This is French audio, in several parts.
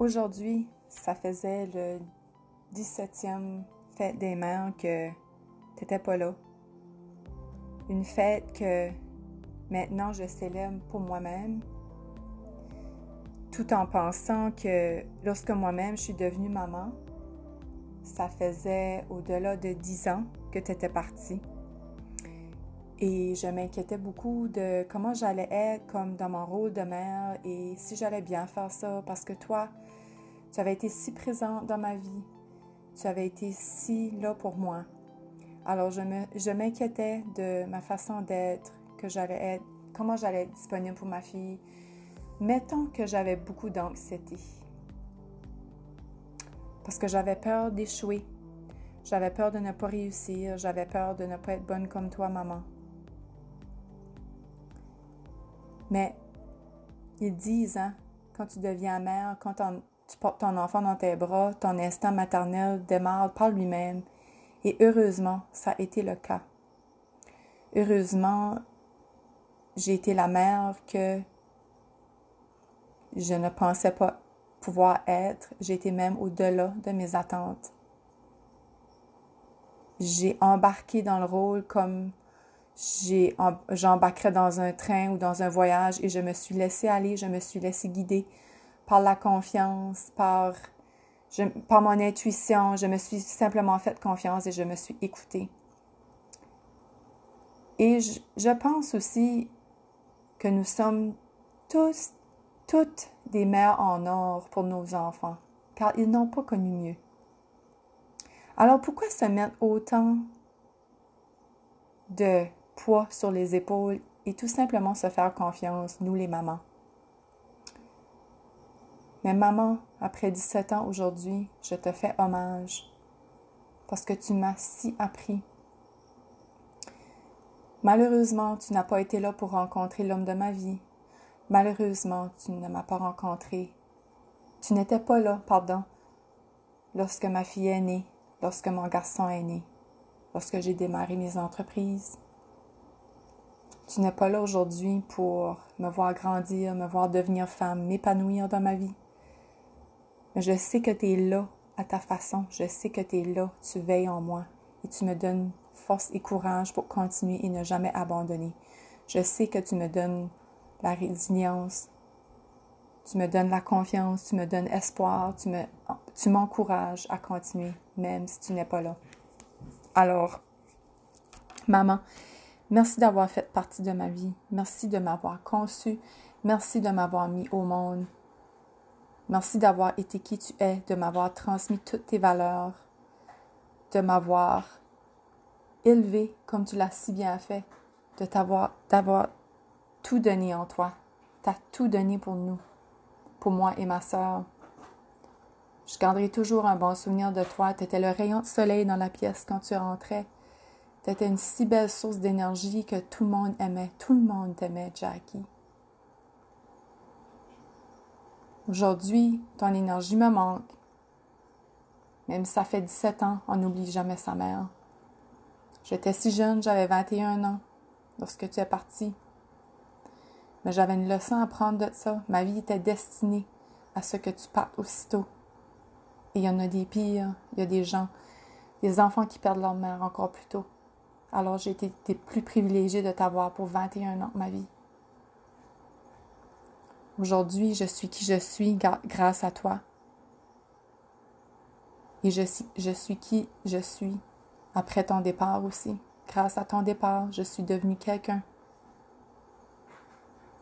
Aujourd'hui, ça faisait le 17e fête des mères que t'étais pas là. Une fête que maintenant je célèbre pour moi-même, tout en pensant que lorsque moi-même je suis devenue maman, ça faisait au-delà de 10 ans que tu étais partie. Et je m'inquiétais beaucoup de comment j'allais être comme dans mon rôle de mère et si j'allais bien faire ça parce que toi, tu avais été si présente dans ma vie. Tu avais été si là pour moi. Alors je, me, je m'inquiétais de ma façon d'être, que j'allais être, comment j'allais être disponible pour ma fille. Mettons que j'avais beaucoup d'anxiété. Parce que j'avais peur d'échouer. J'avais peur de ne pas réussir. J'avais peur de ne pas être bonne comme toi, maman. Mais ils disent, hein, quand tu deviens mère, quand tu portes ton enfant dans tes bras, ton instinct maternel démarre par lui-même. Et heureusement, ça a été le cas. Heureusement, j'ai été la mère que je ne pensais pas pouvoir être. J'ai été même au-delà de mes attentes. J'ai embarqué dans le rôle comme j'embarquerais dans un train ou dans un voyage et je me suis laissée aller, je me suis laissée guider par la confiance, par, par mon intuition. Je me suis simplement fait confiance et je me suis écoutée. Et je, je pense aussi que nous sommes tous, toutes des mères en or pour nos enfants, car ils n'ont pas connu mieux. Alors pourquoi se mettre autant de poids sur les épaules et tout simplement se faire confiance, nous les mamans? Mais maman, après 17 ans aujourd'hui, je te fais hommage parce que tu m'as si appris. Malheureusement, tu n'as pas été là pour rencontrer l'homme de ma vie. Malheureusement, tu ne m'as pas rencontré. Tu n'étais pas là, pardon, lorsque ma fille est née, lorsque mon garçon est né, lorsque j'ai démarré mes entreprises. Tu n'es pas là aujourd'hui pour me voir grandir, me voir devenir femme, m'épanouir dans ma vie. Mais je sais que tu es là à ta façon. Je sais que tu es là. Tu veilles en moi et tu me donnes force et courage pour continuer et ne jamais abandonner. Je sais que tu me donnes la résilience. Tu me donnes la confiance, tu me donnes espoir, tu, me, m'encourages à continuer, même si tu n'es pas là. Alors, maman, merci d'avoir fait partie de ma vie. Merci de m'avoir conçu. Merci de m'avoir mis au monde. Merci d'avoir été qui tu es, de m'avoir transmis toutes tes valeurs, de m'avoir élevé comme tu l'as si bien fait, de t'avoir, d'avoir tout donné en toi. Tu as tout donné pour nous, pour moi et ma sœur. Je garderai toujours un bon souvenir de toi. Tu étais le rayon de soleil dans la pièce quand tu rentrais. Tu étais une si belle source d'énergie que tout le monde aimait. Tout le monde t'aimait, Jackie. Aujourd'hui, ton énergie me manque. Même si ça fait 17 ans, on n'oublie jamais sa mère. J'étais si jeune, j'avais 21 ans lorsque tu es parti. Mais j'avais une leçon à prendre de ça. Ma vie était destinée à ce que tu partes aussitôt. Et il y en a des pires. Il y a des gens, des enfants qui perdent leur mère encore plus tôt. Alors j'ai été plus privilégiée de t'avoir pour 21 ans de ma vie. Aujourd'hui, je suis qui je suis grâce à toi. Et je, je suis qui je suis après ton départ aussi. Grâce à ton départ, je suis devenue quelqu'un.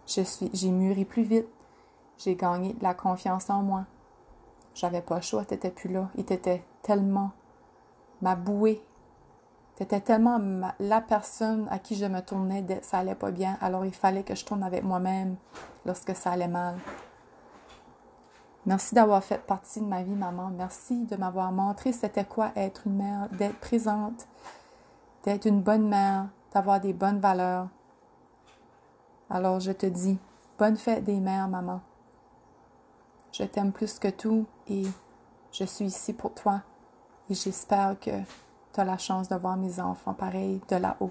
Je suis, j'ai mûri plus vite. J'ai gagné de la confiance en moi. J'avais pas le choix, t'étais plus là. Et t'étais tellement ma bouée c'était tellement la personne à qui je me tournais, ça allait pas bien, alors il fallait que je tourne avec moi-même lorsque ça allait mal. Merci d'avoir fait partie de ma vie, maman. Merci de m'avoir montré c'était quoi être une mère, d'être présente, d'être une bonne mère, d'avoir des bonnes valeurs. Alors je te dis, bonne fête des mères, maman. Je t'aime plus que tout et je suis ici pour toi et j'espère que tu as la chance de voir mes enfants pareil de là-haut.